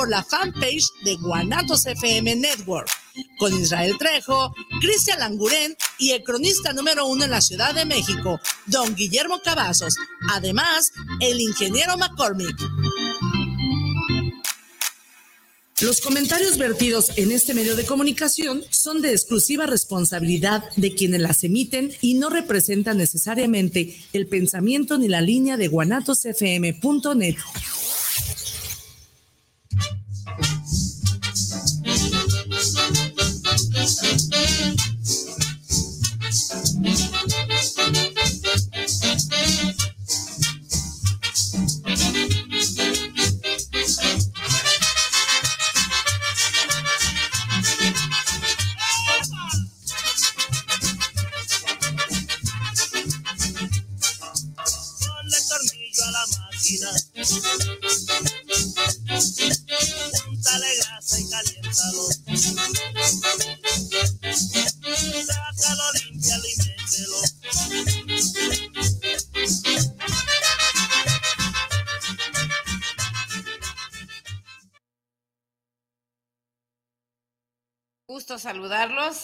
por la fanpage de Guanatos FM Network, con Israel Trejo, Cristian Languren y el cronista número uno en la Ciudad de México, don Guillermo Cavazos, además el ingeniero McCormick. Los comentarios vertidos en este medio de comunicación son de exclusiva responsabilidad de quienes las emiten y no representan necesariamente el pensamiento ni la línea de guanatosfm.net.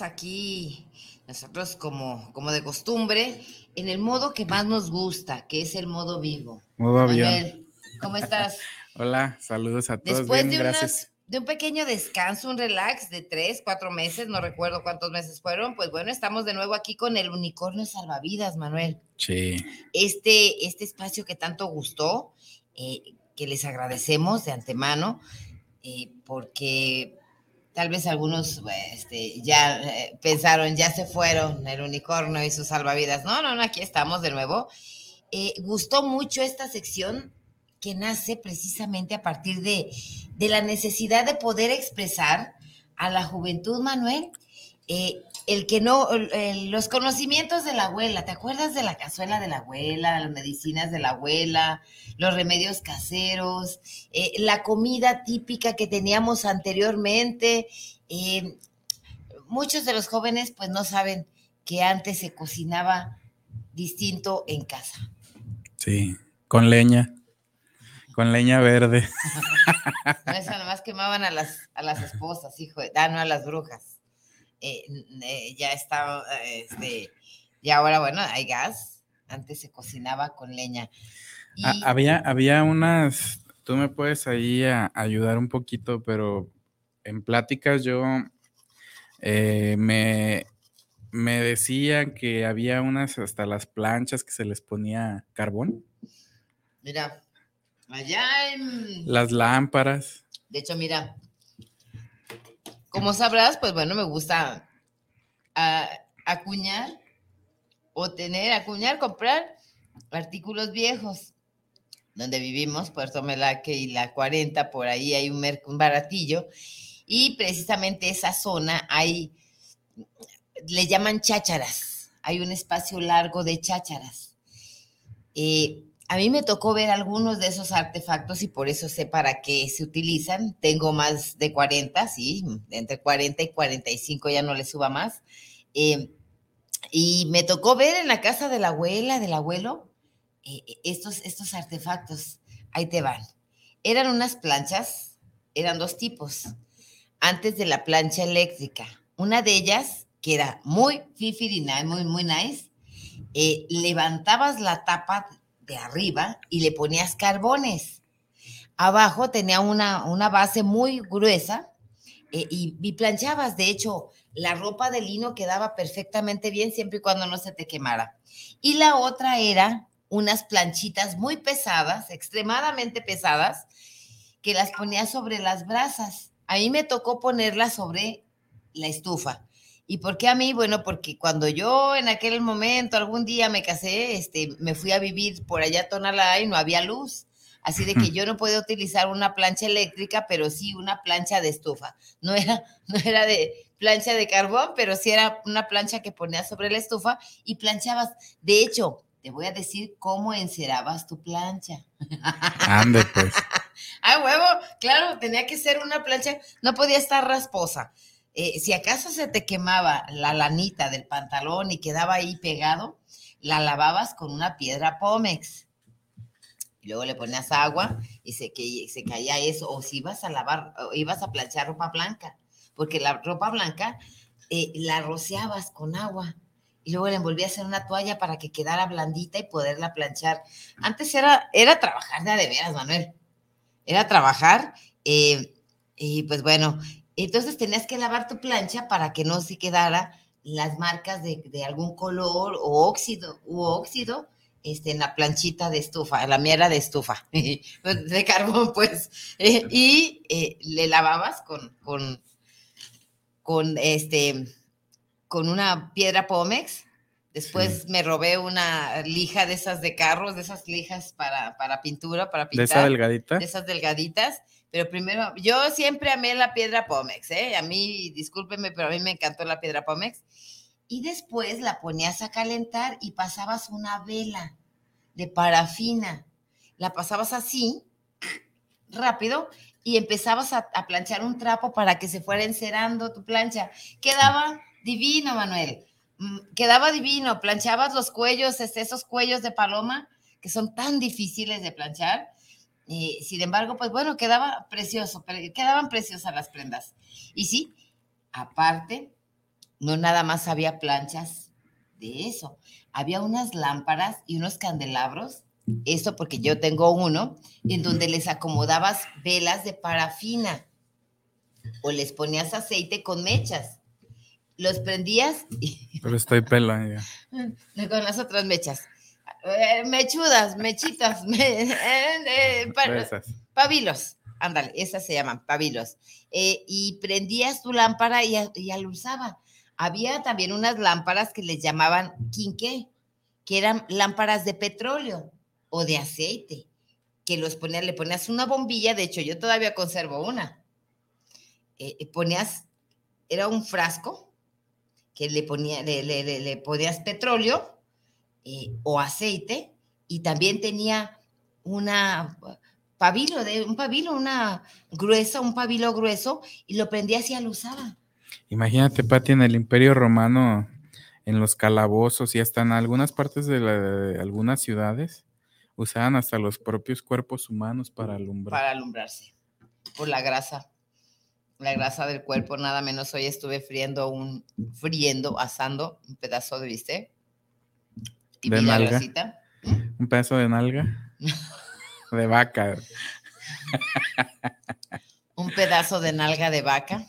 aquí, nosotros como, como de costumbre, en el modo que más nos gusta, que es el modo vivo. Modo avión. ¿Cómo estás? Hola, saludos a todos. Después de, de un pequeño descanso, un relax de tres, cuatro meses, no recuerdo cuántos meses fueron, pues bueno, estamos de nuevo aquí con el unicornio salvavidas, Manuel. Sí. Este, este espacio que tanto gustó, eh, que les agradecemos de antemano, eh, porque Tal vez algunos este, ya eh, pensaron, ya se fueron el unicornio y sus salvavidas. No, no, no, aquí estamos de nuevo. Eh, gustó mucho esta sección que nace precisamente a partir de, de la necesidad de poder expresar a la juventud, Manuel, eh, el que no, los conocimientos de la abuela, ¿te acuerdas de la cazuela de la abuela, las medicinas de la abuela, los remedios caseros, eh, la comida típica que teníamos anteriormente? Eh, muchos de los jóvenes pues no saben que antes se cocinaba distinto en casa. Sí, con leña, con leña verde. no, eso nomás quemaban a las, a las esposas, hijo, ah, no a las brujas. Eh, eh, ya está, este, y ahora, bueno, hay gas. Antes se cocinaba con leña. había, había unas, tú me puedes ahí ayudar un poquito, pero en pláticas yo eh, me, me decían que había unas hasta las planchas que se les ponía carbón. Mira, allá en... Las lámparas. De hecho, mira, como sabrás, pues bueno, me gusta acuñar o tener, acuñar, comprar artículos viejos. Donde vivimos, Puerto Melaque y la 40, por ahí hay un, un baratillo. Y precisamente esa zona hay, le llaman chácharas. Hay un espacio largo de chácharas. Eh, a mí me tocó ver algunos de esos artefactos y por eso sé para qué se utilizan. Tengo más de 40, sí, entre 40 y 45 ya no le suba más. Eh, y me tocó ver en la casa de la abuela, del abuelo, eh, estos, estos artefactos. Ahí te van. Eran unas planchas, eran dos tipos. Antes de la plancha eléctrica, una de ellas, que era muy fifi muy, muy nice, eh, levantabas la tapa de arriba y le ponías carbones. Abajo tenía una, una base muy gruesa eh, y, planchabas. De hecho, la ropa de lino quedaba perfectamente bien siempre y cuando no se te quemara. Y la otra era unas planchitas muy pesadas, extremadamente pesadas, que las ponías sobre las brasas. A mí me tocó ponerlas sobre la estufa. ¿Y por qué a mí? Bueno, porque cuando yo en aquel momento, algún día me casé, este, me fui a vivir por allá a Tonalá y no había luz. Así de que yo no podía utilizar una plancha eléctrica, pero sí una plancha de estufa. No era, no era de plancha de carbón, pero sí era una plancha que ponías sobre la estufa y planchabas. De hecho, te voy a decir cómo encerabas tu plancha. Ande, pues. ah, huevo, claro, tenía que ser una plancha, no podía estar rasposa. Eh, si acaso se te quemaba la lanita del pantalón y quedaba ahí pegado, la lavabas con una piedra Pómex. luego le ponías agua y se, que, se caía eso, o si ibas a lavar, o ibas a planchar ropa blanca, porque la ropa blanca eh, la rociabas con agua y luego la envolvías en una toalla para que quedara blandita y poderla planchar. Antes era, era trabajar de de veras, Manuel. Era trabajar, eh, y pues bueno, entonces tenías que lavar tu plancha para que no se quedara las marcas de, algún color o óxido, u óxido, este, en la planchita de estufa, la mía de estufa, de carbón, pues, eh, y eh, le lavabas con, con, con, este, con una piedra Pómex. Después me robé una lija de esas de carros, de esas lijas para, para pintura, para pintar. ¿De esas delgaditas? De esas delgaditas. Pero primero, yo siempre amé la piedra Pómex, ¿eh? A mí, discúlpeme, pero a mí me encantó la piedra Pómex. Y después la ponías a calentar y pasabas una vela de parafina. La pasabas así, rápido, y empezabas a, planchar un trapo para que se fuera encerando tu plancha. Quedaba divino, Manuel. Mm, quedaba divino. Planchabas los cuellos, esos cuellos de paloma que son tan difíciles de planchar. Sin embargo, pues bueno, quedaba precioso, quedaban preciosas las prendas. Y sí, aparte, no nada más había planchas de eso, había unas lámparas y unos candelabros, eso porque yo tengo uno, en donde les acomodabas velas de parafina o les ponías aceite con mechas. Los prendías y... Pero estoy pela ya. Con las otras mechas. Eh, mechudas, mechitas, eh, eh, pabilos. Ándale, esas se llaman pabilos. y prendías tu lámpara y, y alusaba. Había también unas lámparas que les llamaban quinqué, que eran lámparas de petróleo o de aceite, que los ponías, le ponías una bombilla, de hecho yo todavía conservo una. Eh, eh, ponías, era un frasco que le, ponía, le, le, ponías petróleo eh, o aceite y también tenía una pabilo, de, un pabilo, una gruesa, un pabilo grueso y lo prendías y lo usaba. Imagínate, Pati, en el Imperio Romano, en los calabozos y hasta en algunas partes de, algunas ciudades, usaban hasta los propios cuerpos humanos para alumbrar. Para alumbrarse, por la grasa, la grasa del cuerpo, nada menos. Hoy estuve friendo un, friendo, asando un pedazo de bistec. Y de nalga. Un pedazo de nalga. de vaca. un pedazo de nalga de vaca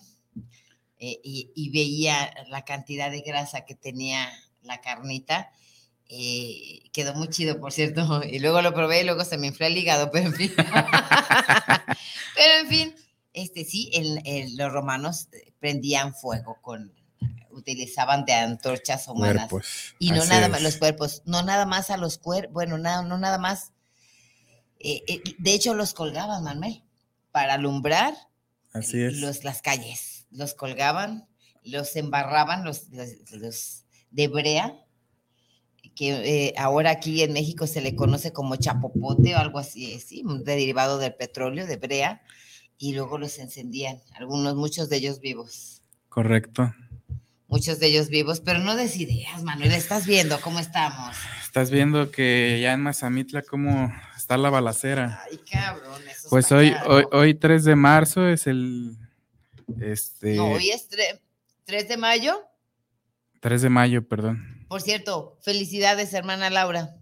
eh, y, veía la cantidad de grasa que tenía la carnita. Eh, quedó muy chido, por cierto. Y luego lo probé y luego se me infló el hígado, pero en fin. pero en fin, este sí, los romanos prendían fuego con, utilizaban de antorchas humanas. y no nada más los cuerpos, no nada más a los cuerpos, bueno, no, no nada más. de hecho, los colgaban, Manuel, para alumbrar Los, las calles los colgaban, los embarraban, los, de brea, que eh, ahora aquí en México se le conoce como chapopote o algo así, ¿sí? derivado del petróleo, de brea, y luego los encendían, algunos, muchos de ellos vivos. Correcto. Muchos de ellos vivos, pero no des ideas, Manuel, estás viendo cómo estamos. Estás viendo que ya en Mazamitla cómo está la balacera. Ay, cabrón. pues hoy, hoy, hoy 3 de marzo es el este... No, hoy es 3, de mayo. 3 de mayo, perdón. Por cierto, felicidades, hermana Laura.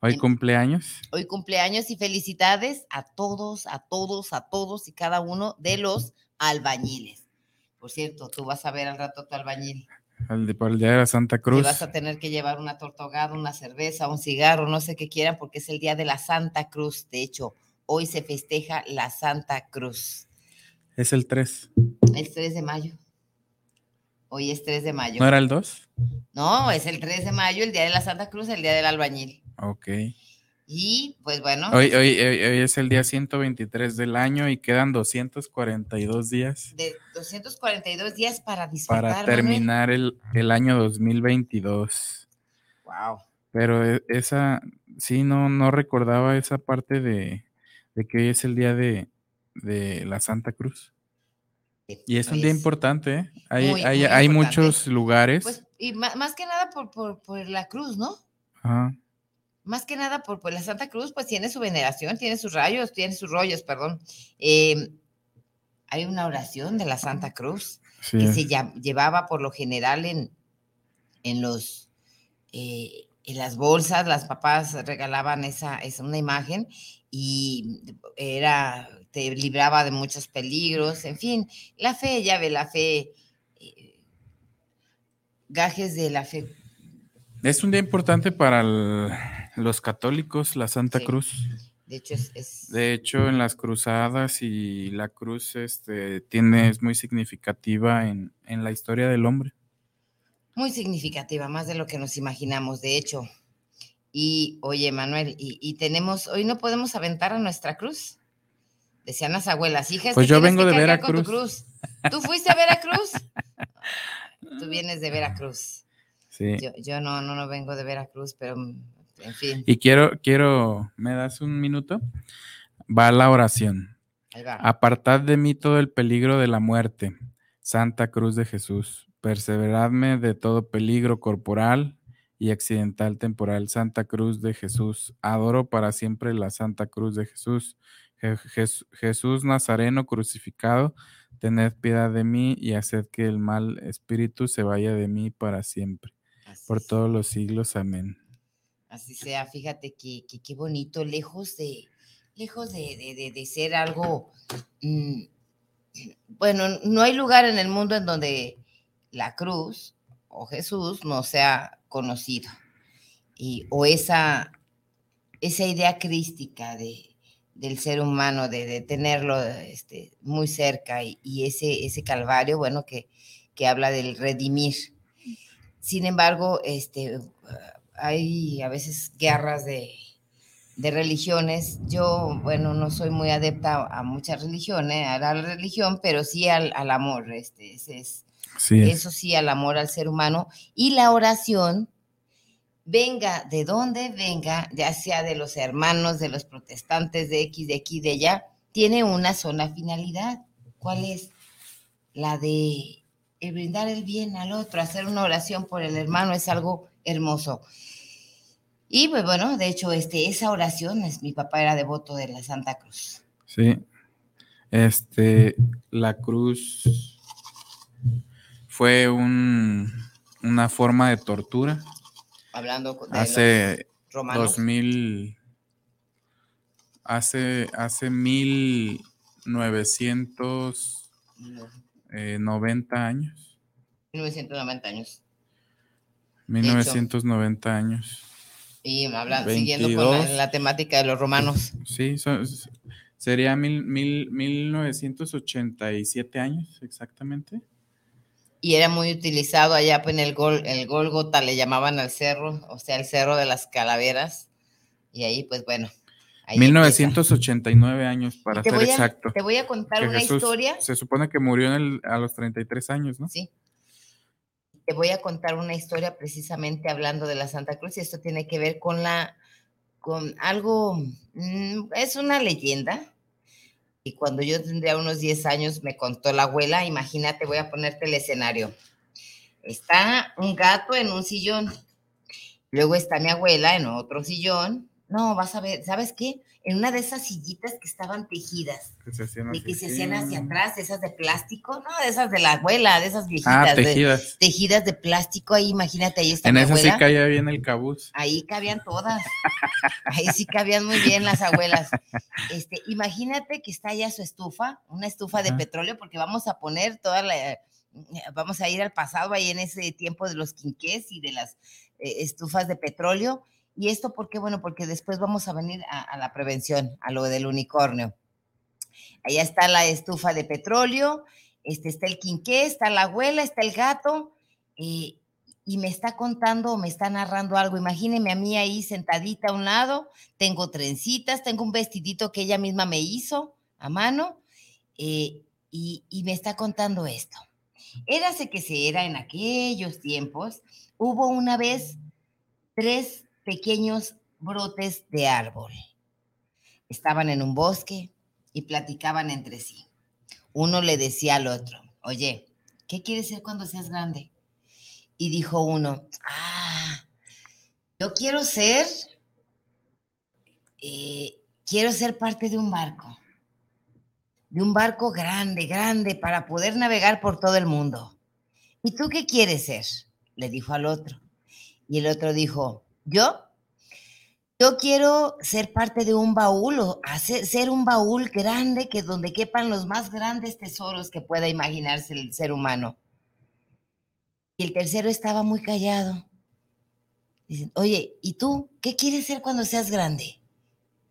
Hoy cumpleaños. Hoy cumpleaños y felicidades a todos, a todos, a todos y cada uno de los albañiles. Por cierto, tú vas a ver al rato tu albañil. Al de, día de la Santa Cruz. vas a tener que llevar una tortogada, una cerveza, un cigarro, no sé qué quieran, porque es el día de la Santa Cruz. De hecho, hoy se festeja la Santa Cruz. Es el 3. El 3 de mayo. Hoy es 3 de mayo. ¿No era el 2? No, es el 3 de mayo, el día de la Santa Cruz, el día del albañil. Ok. Y pues bueno. Hoy, hoy, hoy, es el día 123 del año y quedan 242 días. De 242 días para disfrutar. Para terminar el, el, año 2022. Wow. Pero e, esa, sí, no, no recordaba esa parte de, de que hoy es el día de, de la Santa Cruz. Y es un día importante, ¿eh? Hay, hay, hay muchos lugares. Pues, y más, que nada por, por, por, la cruz, ¿no? Ajá. Más que nada por, la Santa Cruz, pues tiene su veneración, tiene sus rayos, tiene sus rollos, perdón. Eh, hay una oración de la Santa Cruz que se llevaba por lo general en, en los eh, en las bolsas, las papás regalaban esa, esa, una imagen y era, te libraba de muchos peligros, en fin, la fe, ya ve, la fe, eh, gajes de la fe. Es un día importante para los católicos, la Santa Cruz. De hecho, es, de hecho, en las cruzadas y la cruz este, tiene, es muy significativa en, en la historia del hombre. Muy significativa, más de lo que nos imaginamos, de hecho. Y oye, Manuel, y, tenemos, hoy no podemos aventar a nuestra cruz. Decían las abuelas, hijas. Pues yo vengo de Veracruz. Cruz. ¿Tú fuiste a Veracruz? Tú vienes de Veracruz. Sí. Yo, no, no, no vengo de Veracruz, pero en fin. Y quiero, quiero, ¿me das un minuto? Va la oración. Ahí va. Apartad de mí todo el peligro de la muerte, Santa Cruz de Jesús perseveradme de todo peligro corporal y accidental temporal. Santa Cruz de Jesús. Adoro para siempre la Santa Cruz de Jesús. Jesús Nazareno crucificado, tened piedad de mí y haced que el mal espíritu se vaya de mí para siempre. Por todos los siglos. Amén. Así sea, fíjate que, qué bonito, lejos de, lejos de, ser algo, mm, bueno, no hay lugar en el mundo en donde la cruz o Jesús no sea conocido. Y, o esa, esa idea crística de, del ser humano, de, tenerlo este, muy cerca y, ese, ese calvario, bueno, que, que, habla del redimir. Sin embargo, este, hay a veces guerras de, de religiones. Yo, bueno, no soy muy adepta a muchas religiones, a la religión, pero sí al, al amor. Este, es eso sí, al amor al ser humano. Y la oración, venga de donde venga, ya sea de los hermanos, de los protestantes, de X, de aquí, de allá, tiene una sola finalidad. ¿Cuál es? La de brindar el bien al otro, hacer una oración por el hermano es algo hermoso. Y pues bueno, de hecho, este, esa oración es, mi papá era devoto de la Santa Cruz. Sí. Este, la cruz fue un, una forma de tortura. Hablando de hace romanos. 2000, hace, hace 1990 años. 1990 años. 1990 años. Y hablando, siguiendo con la, temática de los romanos. Sí, sería mil, mil, 1987 años exactamente y era muy utilizado allá pues, en el, Gol, el Golgota, le llamaban al cerro, o sea, el cerro de las calaveras. Y ahí, pues bueno. 1989 años, para ser exacto. Te voy a contar una historia. Se supone que murió en el, a los 33 años, ¿no? Sí. Te voy a contar una historia precisamente hablando de la Santa Cruz, y esto tiene que ver con la, con algo, mm, es una leyenda, y cuando yo tendría unos 10 años me contó la abuela, imagínate, voy a ponerte el escenario. Está un gato en un sillón, luego está mi abuela en otro sillón. No, vas a ver, ¿sabes qué? en una de esas sillitas que estaban tejidas. Que se hacían, y que se hacían hacia atrás, esas de plástico, no, de esas de la abuela, de esas viejitas. Ah, tejidas. tejidas de plástico, ahí imagínate, ahí está En esa sí caía bien el cabuz. Ahí cabían todas. ahí sí cabían muy bien las abuelas. Este, imagínate que está allá su estufa, una estufa de petróleo, porque vamos a poner toda la vamos a ir al pasado ahí en ese tiempo de los quinqués y de las eh, estufas de petróleo ¿Y esto por qué? Bueno, porque después vamos a venir a, la prevención, a lo del unicornio. Allá está la estufa de petróleo, este, está el quinqué, está la abuela, está el gato, y me está contando, me está narrando algo. Imagíneme a mí ahí sentadita a un lado, tengo trencitas, tengo un vestidito que ella misma me hizo a mano, eh, y, y me está contando esto. Érase que se era en aquellos tiempos, hubo una vez tres pequeños brotes de árbol. Estaban en un bosque y platicaban entre sí. Uno le decía al otro, oye, ¿qué quieres ser cuando seas grande? Y dijo uno, ah, yo quiero ser eh, quiero ser parte de un barco, de un barco grande, grande, para poder navegar por todo el mundo. ¿Y tú qué quieres ser? Le dijo al otro. Y el otro dijo, yo, yo quiero ser parte de un baúl o hacer, ser un baúl grande que donde quepan los más grandes tesoros que pueda imaginarse el ser humano. Y el tercero estaba muy callado. Dicen, oye, ¿y tú qué quieres ser cuando seas grande?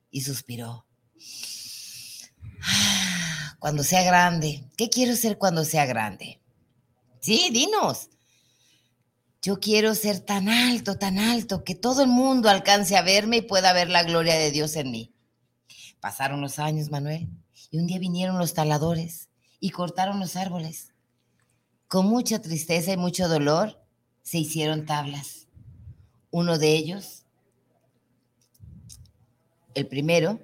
Y suspiró. Cuando sea grande, ¿qué quiero ser cuando sea grande? Sí, dinos. Yo quiero ser tan alto, tan alto, que todo el mundo alcance a verme y pueda ver la gloria de Dios en mí. Pasaron los años, Manuel, y un día vinieron los taladores y cortaron los árboles. Con mucha tristeza y mucho dolor se hicieron tablas. Uno de ellos, el primero,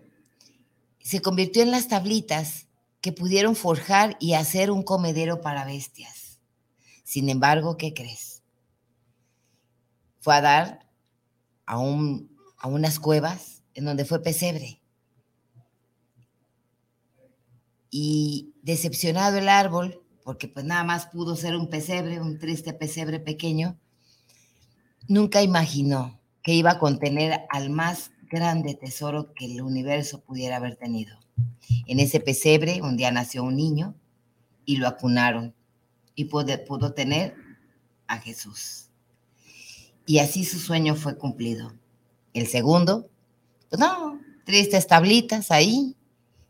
se convirtió en las tablitas que pudieron forjar y hacer un comedero para bestias. Sin embargo, ¿qué crees? Fue a dar a, un, a unas cuevas en donde fue pesebre. Y decepcionado el árbol, porque pues nada más pudo ser un pesebre, un triste pesebre pequeño, nunca imaginó que iba a contener al más grande tesoro que el universo pudiera haber tenido. En ese pesebre un día nació un niño y lo acunaron y pudo, tener a Jesús. Y así su sueño fue cumplido. El segundo, pues no, tristes tablitas ahí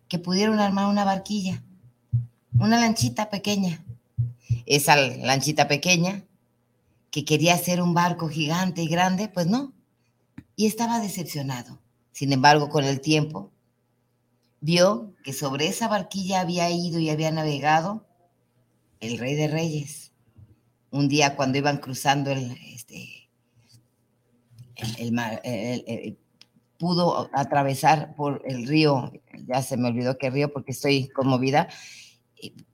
que pudieron armar una barquilla, una lanchita pequeña. Esa lanchita pequeña que quería ser un barco gigante y grande, pues no. Y estaba decepcionado. Sin embargo, con el tiempo, vio que sobre esa barquilla había ido y había navegado el rey de reyes. Un día cuando iban cruzando el, el, mar, pudo atravesar por el río, ya se me olvidó qué río porque estoy conmovida,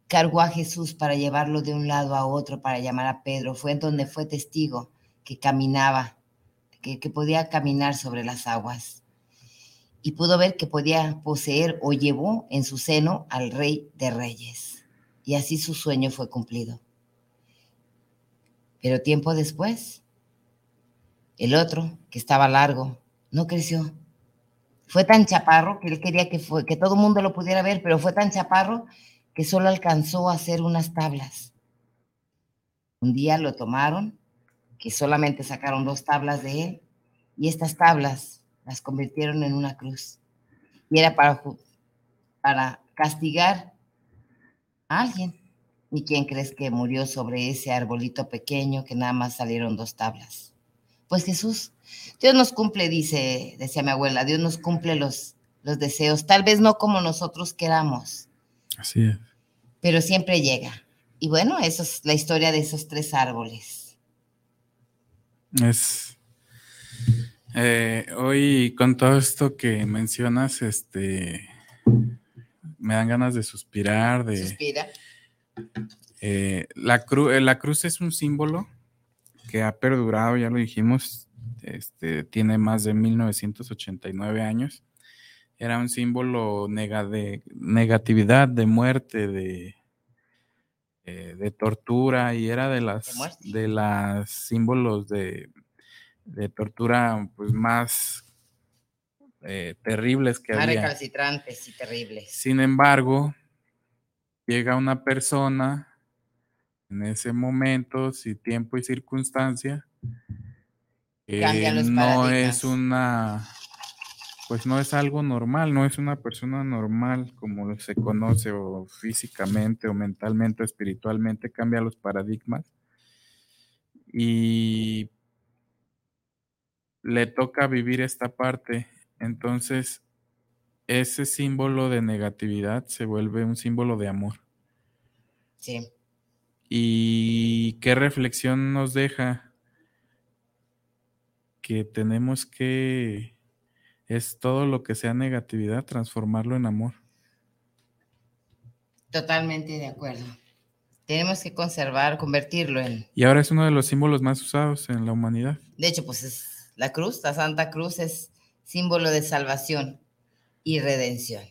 cargó a Jesús para llevarlo de un lado a otro, para llamar a Pedro. Fue en donde fue testigo que caminaba, que, que podía caminar sobre las aguas. Y pudo ver que podía poseer o llevó en su seno al rey de reyes y así su sueño fue cumplido. Pero tiempo después, el otro, que estaba largo, no creció. Fue tan chaparro que él quería que, todo el mundo lo pudiera ver, pero fue tan chaparro que solo alcanzó a hacer unas tablas. Un día lo tomaron, que solamente sacaron dos tablas de él, y estas tablas las convirtieron en una cruz. Y era para, para castigar alguien. ¿Y quién crees que murió sobre ese arbolito pequeño que nada más salieron dos tablas? Pues Jesús. Dios nos cumple, dice, decía mi abuela, Dios nos cumple los, los deseos, tal vez no como nosotros queramos. Así es. Pero siempre llega. Y bueno, eso es la historia de esos tres árboles. Es. Eh, hoy con todo esto que mencionas, este me dan ganas de suspirar, de... Suspira. Eh, la, eh, la cruz es un símbolo que ha perdurado, ya lo dijimos, este, tiene más de 1989 años. Era un símbolo de negatividad, de muerte, de, eh, de tortura y era de las de las símbolos de, de tortura pues más eh, terribles que había. recalcitrantes y terribles. Sin embargo, llega una persona en ese momento, si tiempo y circunstancia, no es una, pues no es algo normal, no es una persona normal como se conoce o físicamente o mentalmente o espiritualmente, cambia los paradigmas y le toca vivir esta parte entonces, ese símbolo de negatividad se vuelve un símbolo de amor. Sí. ¿Y qué reflexión nos deja? Que tenemos que, es todo lo que sea negatividad, transformarlo en amor. Totalmente de acuerdo. Tenemos que conservar, convertirlo en... Y ahora es uno de los símbolos más usados en la humanidad. De hecho, pues es la cruz, la Santa Cruz es símbolo de salvación. y redención.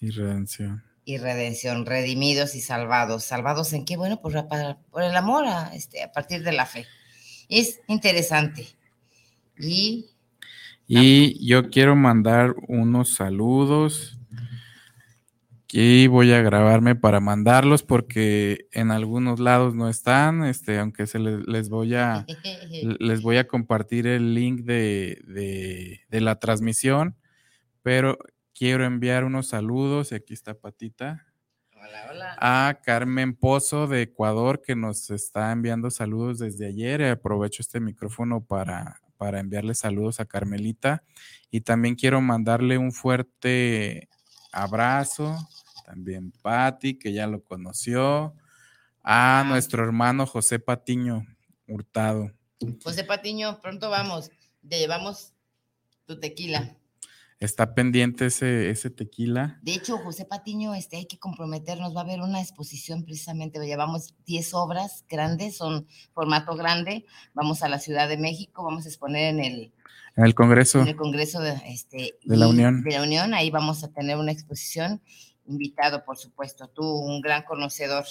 Y redención. Y redención, redimidos y salvados. ¿Salvados en qué? Bueno, por, por el amor a, este, a partir de la fe. Es interesante. Y, y yo quiero mandar unos saludos y voy a grabarme para mandarlos porque en algunos lados no están, este, aunque se les, voy a les voy a compartir el link de, la transmisión, pero quiero enviar unos saludos, y aquí está Patita. Hola, hola. A Carmen Pozo de Ecuador, que nos está enviando saludos desde ayer. Aprovecho este micrófono para, para enviarle saludos a Carmelita. Y también quiero mandarle un fuerte abrazo también Patti, que ya lo conoció, a nuestro hermano José Patiño Hurtado. José Patiño, pronto vamos, te llevamos tu tequila. Está pendiente ese, ese tequila. De hecho, José Patiño, este, hay que comprometernos, va a haber una exposición precisamente, llevamos 10 obras grandes, son formato grande, vamos a la Ciudad de México, vamos a exponer en el... En el Congreso. En el Congreso de, este, de la Unión. De la Unión, ahí vamos a tener una exposición invitado, por supuesto, tú, un gran conocedor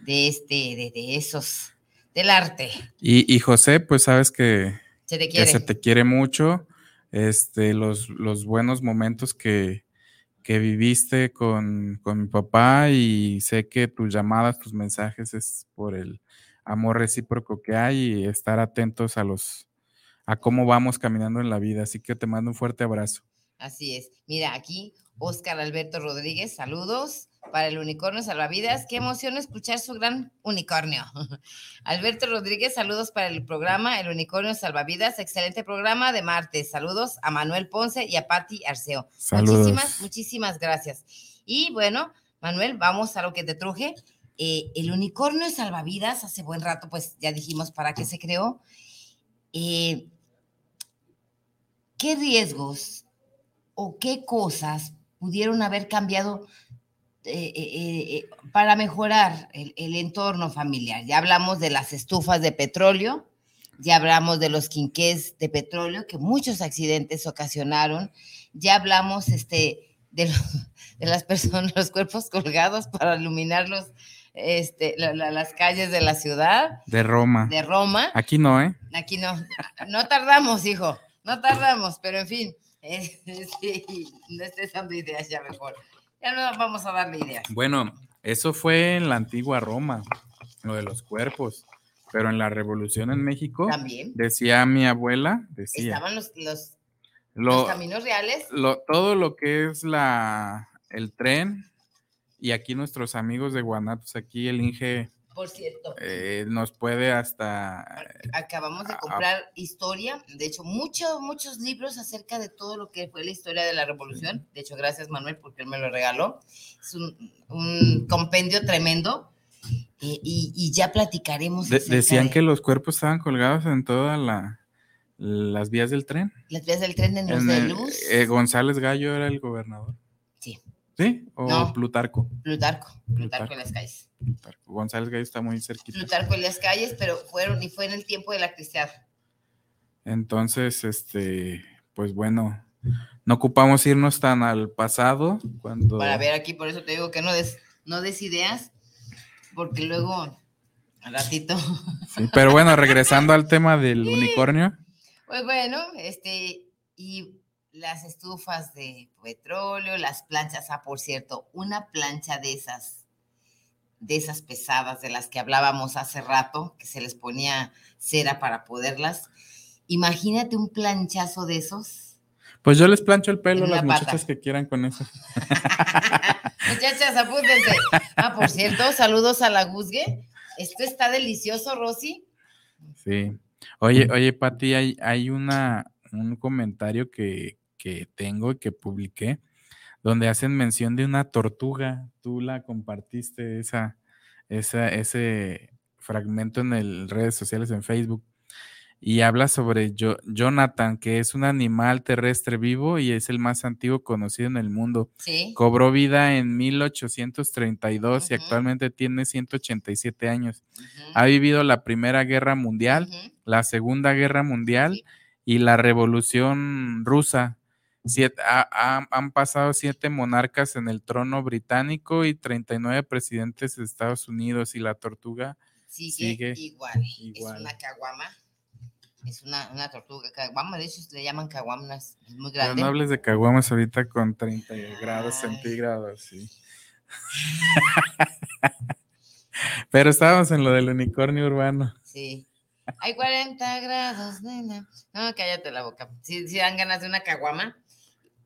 de este, de, esos, del arte. Y, José, pues sabes que se te quiere, se te quiere mucho, este, los, los buenos momentos que, que viviste con, con, mi papá y sé que tus llamadas, tus mensajes es por el amor recíproco que hay y estar atentos a los a cómo vamos caminando en la vida. Así que te mando un fuerte abrazo. Así es. Mira, aquí Oscar Alberto Rodríguez, saludos para el unicornio salvavidas. Qué emoción escuchar su gran unicornio. Alberto Rodríguez, saludos para el programa El Unicornio Salvavidas. Excelente programa de martes. Saludos a Manuel Ponce y a Patti Arceo. Muchísimas, muchísimas gracias. Y bueno, Manuel, vamos a lo que te truje. Eh, el unicornio salvavidas, hace buen rato, pues ya dijimos para qué se creó. Eh, ¿Qué riesgos o qué cosas pudieron haber cambiado eh, eh, eh, para mejorar el, entorno familiar. Ya hablamos de las estufas de petróleo, ya hablamos de los quinqués de petróleo que muchos accidentes ocasionaron, ya hablamos este, de, de las personas, los cuerpos colgados para iluminar este, las calles de la ciudad. De Roma. De Roma. Aquí no, ¿eh? Aquí no. No tardamos, hijo, no tardamos, pero en fin. sí, no estés dando ideas ya mejor. Ya no vamos a darle ideas. Bueno, eso fue en la antigua Roma, lo de los cuerpos. Pero en la revolución en México, también decía mi abuela, decía. Estaban los, los, caminos reales. todo lo que es la el tren, y aquí nuestros amigos de Guanatos, aquí el Inge por cierto. Eh, nos puede hasta... Acabamos de comprar historia, de hecho, muchos, muchos libros acerca de todo lo que fue la historia de la revolución. De hecho, gracias Manuel porque él me lo regaló. Es un, compendio tremendo. Eh, y, ya platicaremos. decían que los cuerpos estaban colgados en todas las vías del tren. Las vías del tren en los de luz. Eh, González Gallo era el gobernador. Sí. ¿Sí? ¿O Plutarco? Plutarco, Plutarco en las calles. Plutarco. González Gallo está muy cerquita. Plutarco en las calles, pero fueron y fue en el tiempo de la cristiada. Entonces, este, pues bueno, no ocupamos irnos tan al pasado cuando... Para ver aquí, por eso te digo que no des, no des ideas, porque luego al ratito... pero bueno, regresando al tema del unicornio. Pues bueno, este, y las estufas de petróleo, las planchas, ah, por cierto, una plancha de esas, de esas pesadas de las que hablábamos hace rato, que se les ponía cera para poderlas. Imagínate un planchazo de esos. Pues yo les plancho el pelo a las muchachas que quieran con eso. Muchachas, apúntense. Ah, por cierto, saludos a la Guzgue. Esto está delicioso, Rosy. Sí. Oye, oye, Pati, hay, hay una, un comentario que, que tengo y que publiqué, donde hacen mención de una tortuga. Tú la compartiste, esa, esa, ese fragmento en el, redes sociales, en Facebook, y habla sobre Jonathan, que es un animal terrestre vivo y es el más antiguo conocido en el mundo. Cobró vida en 1832 y actualmente tiene 187 años. Ha vivido la Primera Guerra Mundial, la Segunda Guerra Mundial y la Revolución Rusa Siete, han pasado siete monarcas en el trono británico y 39 presidentes de Estados Unidos y la tortuga sigue, igual. Es una caguama. Es una, una tortuga caguama, de hecho le llaman caguamas, es muy grande. no hables de caguamas ahorita con 30 grados centígrados, sí. Pero estábamos en lo del unicornio urbano. Sí. Hay 40 grados, nena. No, cállate la boca. Si, dan ganas de una caguama.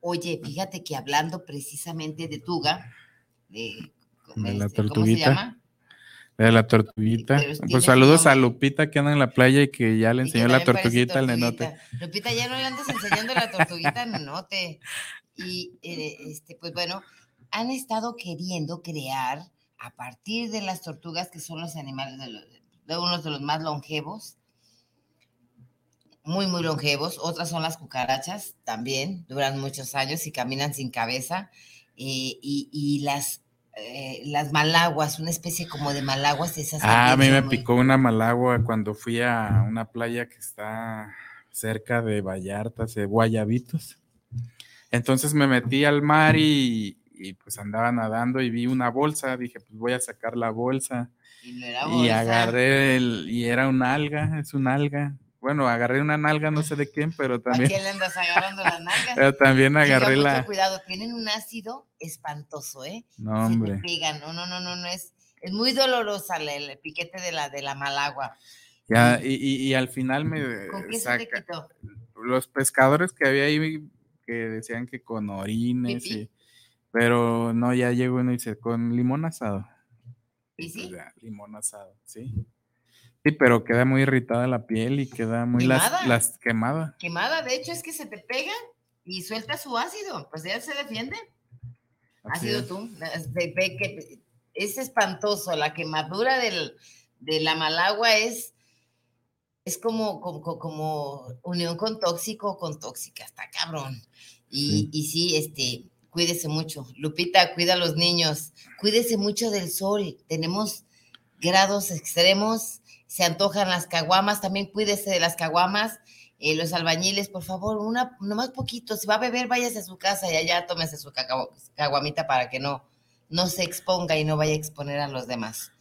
Oye, fíjate que hablando precisamente de Tuga, de, la tortuguita. ¿cómo se llama? De la tortuguita. Pues saludos a Lupita que anda en la playa y que ya le enseñó la tortuguita al nenote. Lupita, ya no le andas enseñando la tortuguita al nenote. Y eh, este, pues bueno, han estado queriendo crear a partir de las tortugas, que son los animales de, de unos de los más longevos, muy, muy longevos. Otras son las cucarachas, también duran muchos años y caminan sin cabeza. Eh, y, las, eh, las malaguas, una especie como de malaguas. Esas ah, a mí me picó una malagua cuando fui a una playa que está cerca de Vallarta, de Guayabitos. Entonces me metí al mar y, y pues andaba nadando y vi una bolsa, dije, pues voy a sacar la bolsa. Y, agarré el, y era un alga, es un alga. Bueno, agarré una nalga, no sé de quién, pero también. ¿A quién le andas agarrando la nalga? Pero también agarré la. cuidado, tienen un ácido espantoso, ¿eh? No, hombre. No, no, no, no, no, es, es muy dolorosa el, piquete de la, de la malagua. Ya, y, y, al final me. ¿Con qué se quitó? Los pescadores que había ahí que decían que con orines y pero no, ya llegó uno y dice, con limón asado. ¿Y sí? limón asado, sí. Sí, pero queda muy irritada la piel y queda muy las, quemada. Quemada, de hecho es que se te pega y suelta su ácido, pues ya se defiende. ácido tú. Es espantoso, la quemadura del, de la malagua es, es como, como, como unión con tóxico con tóxica, está cabrón. Y sí. y sí, este, cuídese mucho. Lupita, cuida a los niños, cuídese mucho del sol. Tenemos grados extremos, se antojan las caguamas, también cuídese de las caguamas. Eh, los albañiles, por favor, una, nomás poquito. Si va a beber, váyase a su casa y allá tómese su caguamita para que no, no se exponga y no vaya a exponer a los demás.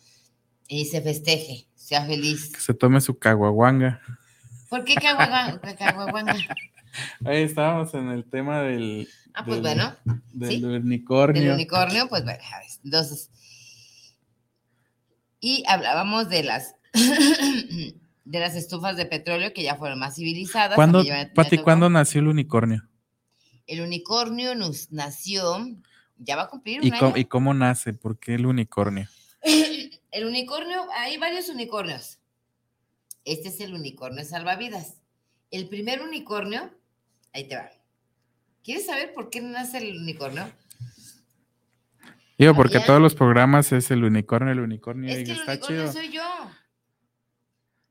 Y se festeje, sea feliz. Que se tome su caguaguanga. ¿Por qué caguaguanga? Ahí estábamos en el tema del, Ah, pues bueno. Del unicornio. Del unicornio, pues bueno, entonces. Y hablábamos de las de las estufas de petróleo que ya fueron más civilizadas. ¿Cuándo, Pati, ¿cuándo nació el unicornio? El unicornio nos nació, ya va a cumplir un ¿Y, Cómo, ¿Y cómo nace? ¿Por qué el unicornio? el unicornio, hay varios unicornios. Este es el unicornio salvavidas. El primer unicornio, ahí te va. ¿Quieres saber por qué nace el unicornio? Digo, porque todos los programas es el unicornio, el unicornio. Es que el unicornio soy yo.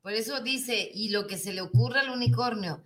Por eso dice, y lo que se le ocurra al unicornio.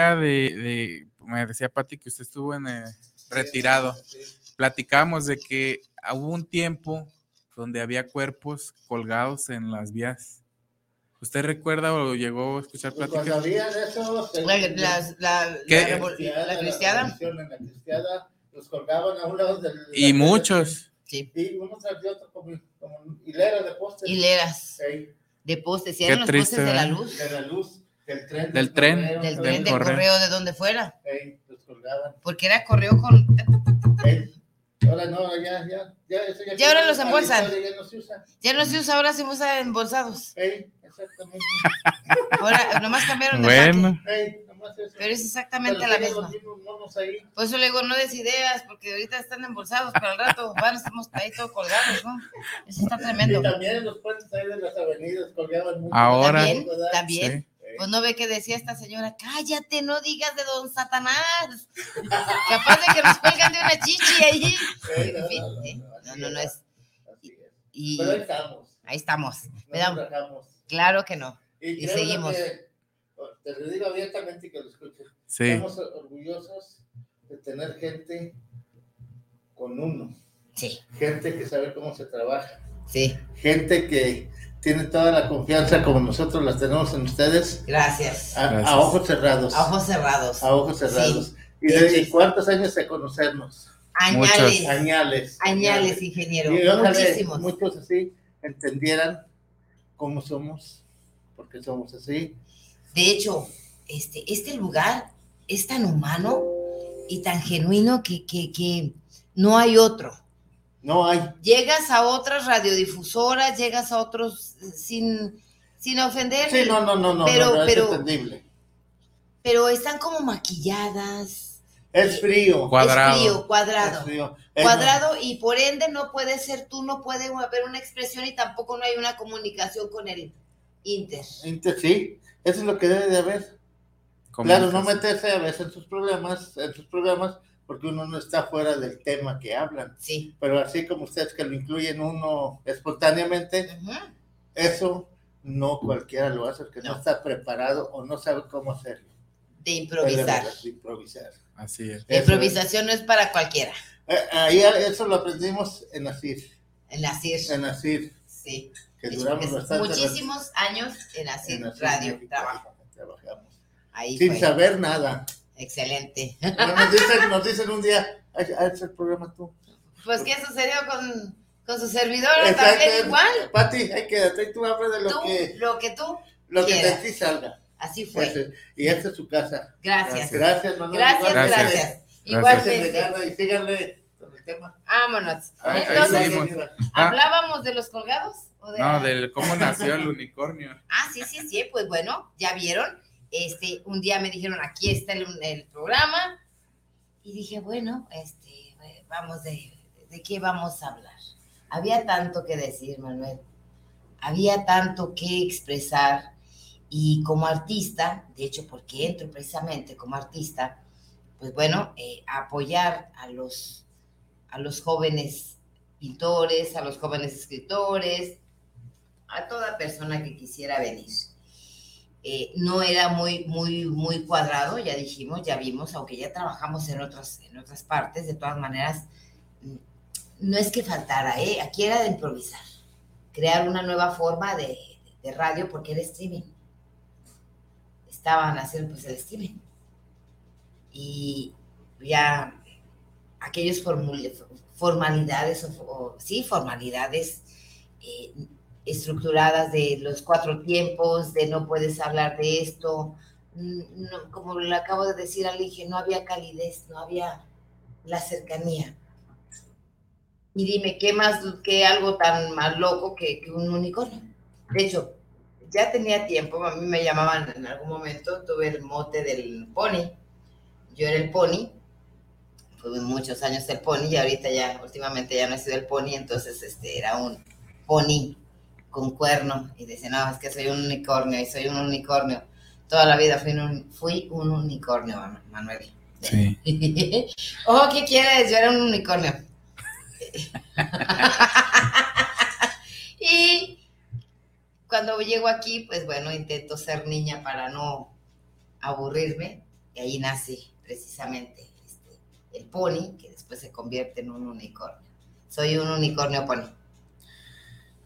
De, de, me decía Pati que usted estuvo en el retirado. Platicamos de que hubo un tiempo donde había cuerpos colgados en las vías. ¿Usted recuerda o llegó a escuchar Pues pláticas? cuando había La, el- la, la, ¿Qué? la la revolución en la cristiada, los colgaban a un lado del... Y muchos. Sí. Y uno tras de otro como, como hilera de postes. Hileras Ey, de postes. Qué eran los triste, postes de la ¿verdad? luz. de la luz, del tren. Del tren, correo, Del tren, del correo. correo, de donde fuera. Ey, los colgaban. Porque era correo con. Ahora no, ya, ya, ya, eso ya. Ya ahora los embolsan. Ya no se usa. Ya no se usa, ahora se usa embolsados. Ey, exactamente. Ahora nomás cambiaron de Bueno, nomás eso. Pero es exactamente Pero la misma. Por eso le digo, no des ideas, porque ahorita están embolsados, pero al rato van, estamos ahí todos colgados, ¿no? Eso está tremendo. Y también en los puentes ahí de las avenidas colgaban mucho. Ahora. También, también. sí. Pues no ve que decía esta señora, cállate, no digas de don Satanás. Capaz de que nos cuelgan de una chichi ahí. No, En fin, no, no, ¿eh? no, es. Y Pero ahí estamos. ahí estamos. Me da- claro que no. Y, seguimos. que, te lo digo abiertamente y que lo escuches. Sí, Estamos orgullosos de tener gente con uno, Sí, gente que sabe cómo se trabaja, sí. gente que tiene toda la confianza como nosotros las tenemos en ustedes, Gracias. a, ojos cerrados. A ojos cerrados. a ojos cerrados. Y De cuántos años de conocernos, Añales. añales. Añales, ingeniero. Y Muchísimos. muchos así entendieran cómo somos, porque somos así. De hecho, este, este lugar es tan humano y tan genuino que, que, que no hay otro. No hay. Llegas a otras radiodifusoras, llegas a otros eh, sin, sin ofender, Sí, no, no, no, no, Pero- no, no, pero- es entendible. pero están como maquilladas. Es frío. Cuadrado. Es frío, Es cuadrado. frío. Es- Cuadrado y por ende no puede ser tú, no puede haber una expresión y tampoco no hay una comunicación con el Inter. Inter- Sí, eso es lo que debe de haber. Claro, no meterse a veces en sus problemas, en sus programas, porque uno no está fuera del tema que hablan. Sí. Pero así como ustedes que lo incluyen uno espontáneamente, eso no cualquiera lo hace, porque no, No. está preparado o no sabe cómo hacerlo. De improvisar. De improvisar. Así es. La improvisación no es para cualquiera. Eh, Ahí eso lo aprendimos en Asir, En Asir. en Asir, Sí. que Es- duramos es bastante muchísimos años en Asir en Asir Radio. Trabajo. Trabajamos. Ahí Sin fue. saber nada. Excelente. Pero nos dicen, nos dicen un día, haz el programa tú. Pues, ¿qué sucedió con, con su servidora? Exacto. También igual. Pati, hay que tú hablas de lo Tú, que, lo que tú. lo que de ti salga. Así fue. Ese- y esta es su casa. Gracias. Gracias, Manuel. Gracias, Gracias. gracias. Igualmente. Y síganle con el tema. Vámonos. Ahí- ahí Entonces. Ah. ¿hablábamos de los colgados? ¿O de No, del cómo nació el unicornio. Ah, sí, sí, sí, pues bueno, ya vieron. Este, un día me dijeron, aquí está el, programa. Y dije, bueno, este, vamos de, de qué vamos a hablar. Había tanto que decir, Manuel. Había tanto que expresar. Y como artista, de hecho, porque entro precisamente como artista, pues bueno, eh, apoyar a los, a los jóvenes pintores, a los jóvenes escritores, a toda persona que quisiera venir. Eh, no era muy, muy, muy cuadrado, ya dijimos, ya vimos, aunque ya trabajamos en otras, en otras partes, de todas maneras, mm, no es que faltara, ¿eh? aquí era de improvisar, crear una nueva forma de, radio porque era streaming. Estaban haciendo pues el streaming. Y ya aquellos formul- formalidades, o, o- sí, formalidades eh, estructuradas de los cuatro tiempos, de no puedes hablar de esto, mm, como le acabo de decir al Inge, no había calidez, no había la cercanía. Y dime, ¿qué más que algo tan más loco que, que un unicornio? De hecho, ya tenía tiempo, a mí me llamaban en algún momento, tuve el mote del pony, yo era el pony, fue muchos años el pony y ahorita ya, últimamente ya no he sido el pony, entonces este era un pony con cuerno y dice, no, es que soy un unicornio y soy un unicornio. Toda la vida fui un, fui un unicornio, Manu- Manuel. Sí. oh, ¿qué quieres? Yo era un unicornio. y cuando llego aquí, pues bueno, intento ser niña para no aburrirme. y ahí nace precisamente este, el pony, que después se convierte en un unicornio. Soy un unicornio pony.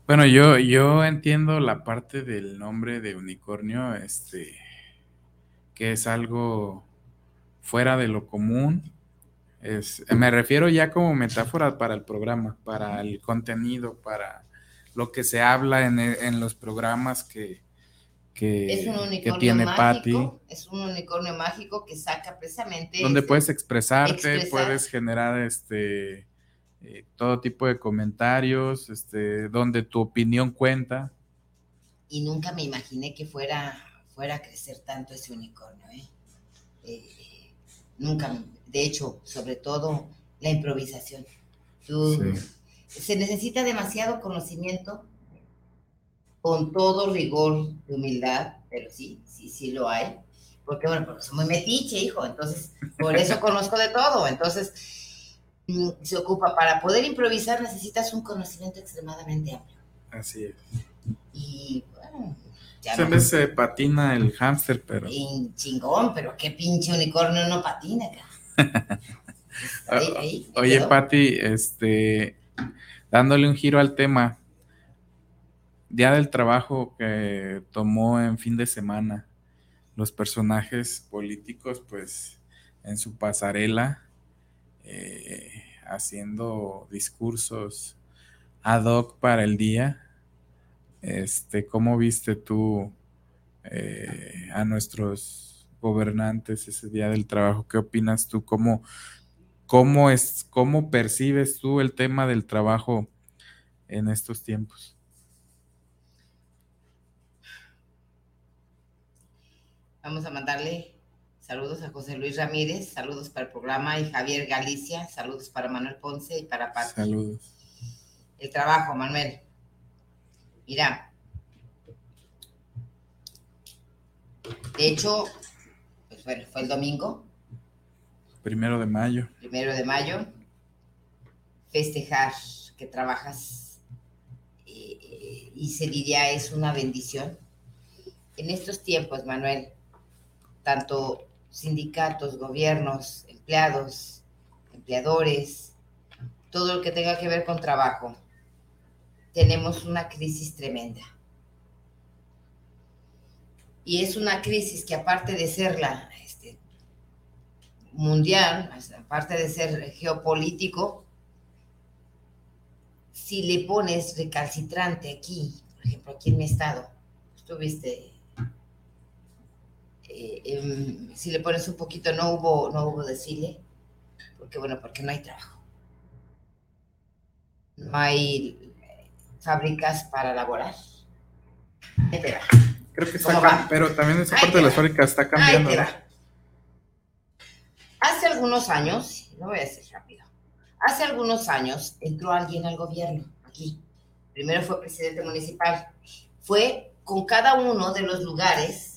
Bueno, yo, yo entiendo la parte del nombre de unicornio, este, que es algo fuera de lo común. Es, me refiero ya como metáfora para el programa, para el contenido, para lo que se habla en, en los programas que, es un unicornio mágico, Es un unicornio mágico que saca precisamente. Donde este, puedes expresarte, puedes generar este eh, todo tipo de comentarios, este, donde tu opinión cuenta. Y nunca me imaginé que fuera, fuera a crecer tanto ese unicornio, ¿eh? Eh, nunca, de hecho, sobre todo la improvisación. Se necesita demasiado conocimiento con todo rigor de humildad, pero sí, sí, sí lo hay. Porque, bueno, porque soy muy metiche, hijo, entonces, por eso conozco de todo. Entonces, se ocupa, para poder improvisar necesitas un conocimiento extremadamente amplio. Así es. Y, bueno, ya Se me se patina el hámster, pero... chingón, pero qué pinche unicornio no patina acá. Oye, Pati, este, dándole un giro al tema, Día del Trabajo que tomó en fin de semana los personajes políticos, pues en su pasarela, eh, haciendo discursos ad hoc para el día. Este, ¿Cómo viste tú eh, a nuestros gobernantes ese día del trabajo? ¿Qué opinas tú? ¿Cómo, cómo, es, ¿Cómo percibes tú el tema del trabajo en estos tiempos? Vamos a mandarle saludos a José Luis Ramírez, saludos para el programa y Javier Galicia, saludos para Manuel Ponce y para Pati. Saludos. El trabajo, Manuel. Mira. De hecho, pues bueno, fue el domingo. Primero de mayo. Primero de mayo. Festejar que trabajas eh, y se diría es una bendición. En estos tiempos, Manuel, tanto sindicatos, gobiernos, empleados, empleadores, todo lo que tenga que ver con trabajo, tenemos una crisis tremenda. Y es una crisis que aparte de ser la este, mundial, aparte de ser geopolítico, si le pones recalcitrante aquí, por ejemplo, aquí en mi estado, estuviste eh, em, si le pones un poquito, no hubo, no hubo desfile, porque bueno, porque no hay trabajo. No hay fábricas para elaborar. Creo que está, pero también esa parte de las fábricas está cambiando. Hace algunos años, no voy a decir rápido, hace algunos años entró alguien al gobierno aquí. Primero fue presidente municipal. Fue con cada uno de los lugares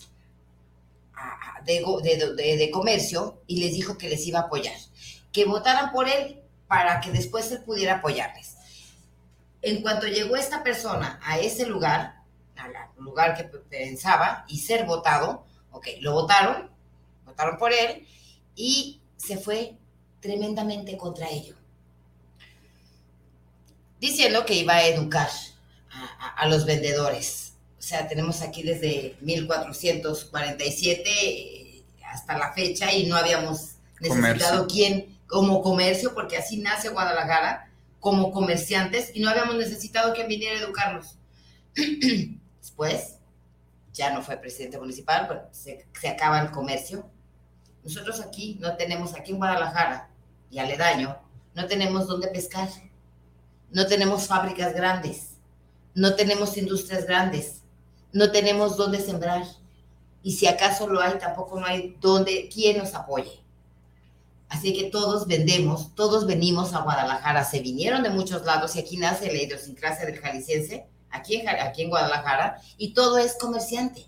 de, comercio y les dijo que les iba a apoyar, que votaran por él para que después él pudiera apoyarles. En cuanto llegó esta persona a ese lugar, al lugar que pensaba y ser votado, ok, lo votaron, votaron por él y se fue tremendamente contra ello, diciendo que iba a educar a los vendedores o sea, tenemos aquí desde 1447 eh, hasta la fecha y no habíamos necesitado quién como comercio, porque así nace Guadalajara, como comerciantes, y no habíamos necesitado quien viniera a educarnos. Después, ya no fue presidente municipal, pero se, se acaba el comercio. Nosotros aquí no tenemos, aquí en Guadalajara y aledaño, no tenemos dónde pescar, no tenemos fábricas grandes, no tenemos industrias grandes, no tenemos dónde sembrar. Y si acaso lo hay, tampoco no hay dónde, quién nos apoye. Así que todos vendemos, todos venimos a Guadalajara, se vinieron de muchos lados y aquí nace la idiosincrasia del jalisciense, aquí en, aquí en Guadalajara, y todo es comerciante.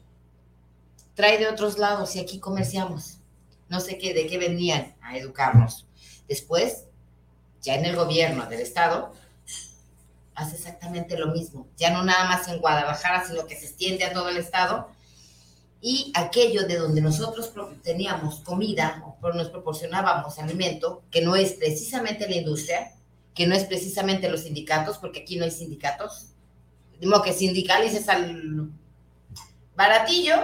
Trae de otros lados y aquí comerciamos. No sé qué, de qué venían a educarnos. Después, ya en el gobierno del Estado, hace exactamente lo mismo. Ya no nada más en Guadalajara, sino que se extiende a todo el estado. Y aquello de donde nosotros teníamos comida, nos proporcionábamos alimento, que no es precisamente la industria, que no es precisamente los sindicatos, porque aquí no hay sindicatos, digo que sindicalices al baratillo,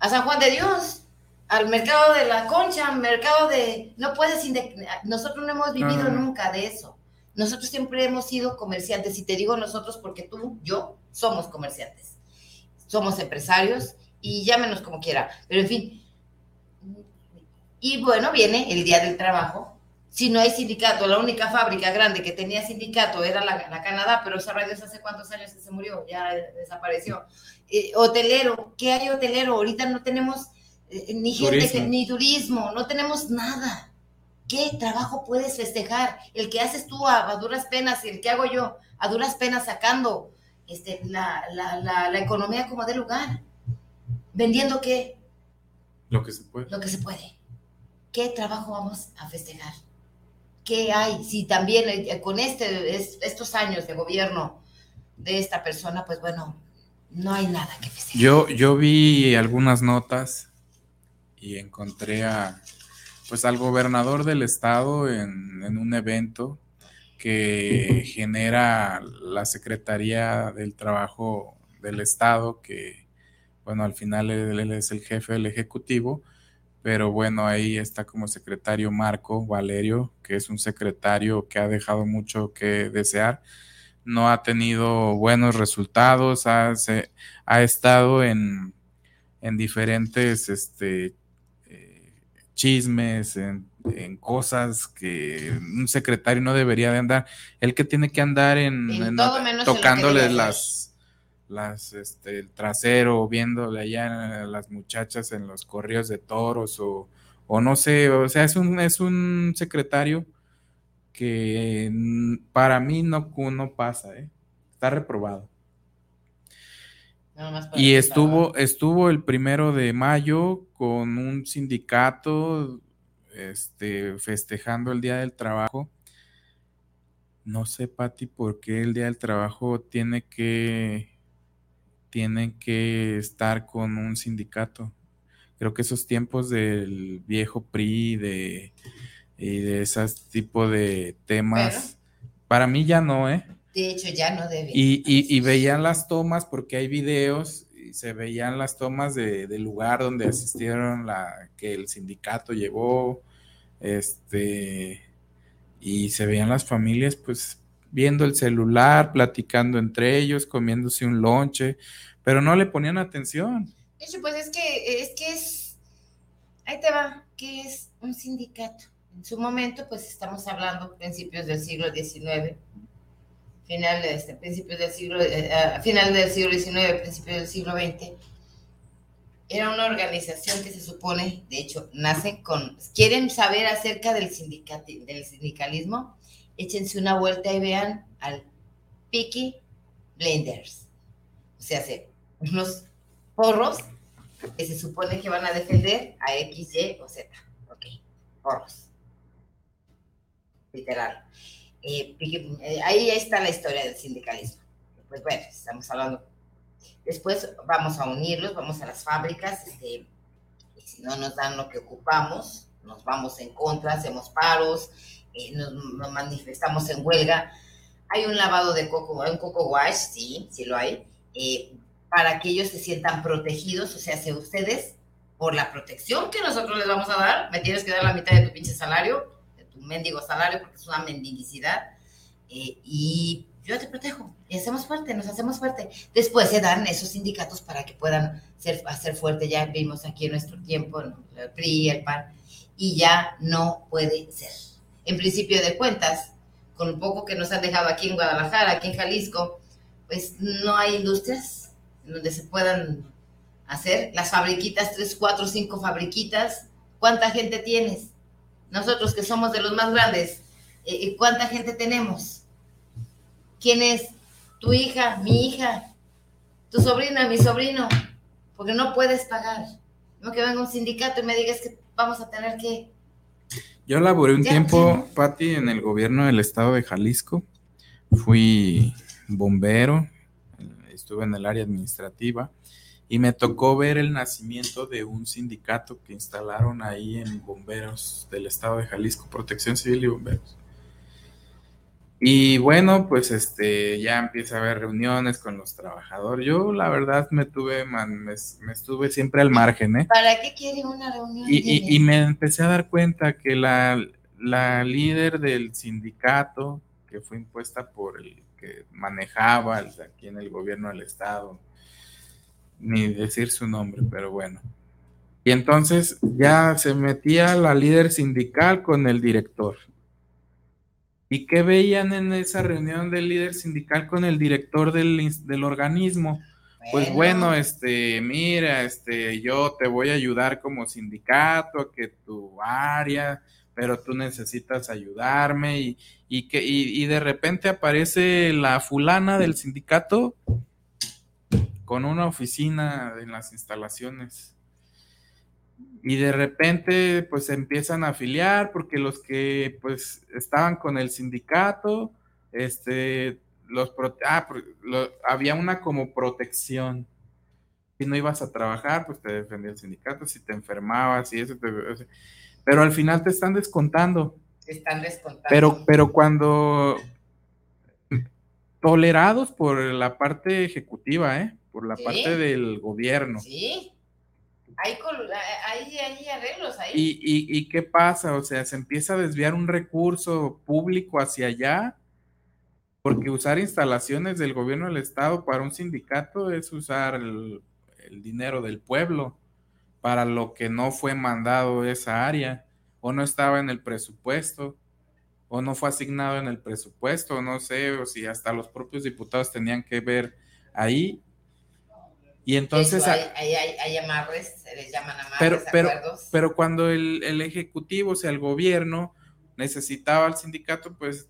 a San Juan de Dios, al mercado de la concha, al mercado de... No puedes... Nosotros no hemos vivido nunca de eso. Nosotros siempre hemos sido comerciantes, y te digo nosotros porque tú, yo, somos comerciantes. Somos empresarios y llámenos como quiera. Pero en fin. Y bueno, viene el Día del Trabajo. Si no hay sindicato, la única fábrica grande que tenía sindicato era la, Canadá, pero esa radio hace cuántos años que se murió, ya desapareció. Eh, hotelero, ¿qué hay hotelero? Ahorita no tenemos eh, ni gente, ni turismo, no tenemos nada. ¿Qué trabajo puedes festejar? El que haces tú a, duras penas y el que hago yo a duras penas sacando este, la, la, economía como de lugar. ¿Vendiendo qué? Lo que se puede. Lo que se puede. ¿Qué trabajo vamos a festejar? ¿Qué hay? Si también eh, con este, estos años de gobierno de esta persona, pues bueno, no hay nada que festejar. Yo, yo vi algunas notas y encontré a, pues al gobernador del estado en, un evento que genera la Secretaría del Trabajo del Estado, que bueno, al final él, es el jefe del Ejecutivo, pero bueno, ahí está como secretario Marco Valerio, que es un secretario que ha dejado mucho que desear, no ha tenido buenos resultados, ha, ha estado en, en diferentes este, chismes, en, cosas que un secretario no debería de andar. El que tiene que andar en, tocándole las, las, este, el trasero, viéndole allá a las muchachas en los correos de toros o, o no sé, o sea, es un, es un secretario que para mí no, no pasa, ¿eh? está reprobado. Y estuvo, estuvo el primero de mayo con un sindicato este, festejando el Día del Trabajo. No sé, Pati, por qué el Día del Trabajo tiene que, tiene que estar con un sindicato. Creo que esos tiempos del viejo PRI de, y de ese tipo de temas, para mí ya no, ¿eh? De hecho, ya no debe. Y, y, veían las tomas, porque hay videos, y se veían las tomas de, del lugar donde asistieron, la que el sindicato llevó, este, y se veían las familias, pues, viendo el celular, platicando entre ellos, comiéndose un lonche, pero no le ponían atención. De hecho, pues es que es que es, ahí te va, ¿qué es un sindicato? En su momento, pues estamos hablando principios del siglo XIX, final, de este, principios del siglo, eh, final del siglo XIX, principios del siglo XX, era una organización que se supone, de hecho, nace con, quieren saber acerca del, del sindicalismo, échense una vuelta y vean al Peaky Blenders. O sea, hace unos porros que se supone que van a defender a X, Y o Z. Ok, porros. Literal. Eh, eh, ahí está la historia del sindicalismo. Pues bueno, estamos hablando. Después vamos a unirlos, vamos a las fábricas, este, y si no nos dan lo que ocupamos, nos vamos en contra, hacemos paros, eh, nos, manifestamos en huelga. Hay un lavado de coco, un coco wash, sí, sí lo hay, para que ellos se sientan protegidos, o sea, si ustedes, por la protección que nosotros les vamos a dar, me tienes que dar la mitad de tu pinche salario, un mendigo salario porque es una mendicidad, eh, y yo te protejo y hacemos fuerte, nos hacemos fuerte. Después se dan esos sindicatos para que puedan ser, hacer fuerte, ya vimos aquí en nuestro tiempo, el PRI, el PAN, y ya no puede ser. En principio de cuentas, con lo poco que nos han dejado aquí en Guadalajara, aquí en Jalisco, pues no hay industrias donde se puedan hacer las fabriquitas, tres, cuatro, cinco fabriquitas. ¿Cuánta gente tienes? nosotros que somos de los más grandes, eh, eh, ¿cuánta gente tenemos? ¿Quién es? Tu hija, mi hija, tu sobrina, mi sobrino, porque no puedes pagar. No que venga un sindicato y me digas que vamos a tener que... Yo laboré un tiempo, Patti, en el gobierno del estado de Jalisco. Fui bombero, estuve en el área administrativa y me tocó ver el nacimiento de un sindicato que instalaron ahí en bomberos del estado de Jalisco, Protección Civil y Bomberos. Y bueno, pues este ya empieza a haber reuniones con los trabajadores. Yo la verdad me tuve, me, estuve siempre al margen, ¿eh? ¿Para qué quiere una reunión? Y, y, me empecé a dar cuenta que la, la líder del sindicato, que fue impuesta por el que manejaba aquí en el gobierno del estado, ni decir su nombre, pero bueno. Y entonces ya se metía la líder sindical con el director. ¿Y qué veían en esa reunión del líder sindical con el director del, del organismo? Pues bueno, este, mira, este, yo te voy a ayudar como sindicato, que tu área, pero tú necesitas ayudarme y, y que, y, y de repente aparece la fulana del sindicato con una oficina en las instalaciones. Y de repente, pues se empiezan a afiliar porque los que pues estaban con el sindicato, este, los ah, había una como protección. Si no ibas a trabajar, pues te defendía el sindicato, si te enfermabas y eso, pero al final te están descontando. están descontando. Pero, pero cuando tolerados por la parte ejecutiva, ¿eh? por la parte del gobierno. Sí. Hay, hay, arreglos ahí. ¿Y, y, qué pasa? O sea, se empieza a desviar un recurso público hacia allá, porque usar instalaciones del gobierno del Estado para un sindicato es usar el, el dinero del pueblo para lo que no fue mandado esa área, o no estaba en el presupuesto, o no fue asignado en el presupuesto, no sé, o si hasta los propios diputados tenían que ver ahí y entonces... hay, hay, amarres, se les llaman amarres, pero, pero, pero cuando el, el, Ejecutivo, o sea, el gobierno, necesitaba al sindicato, pues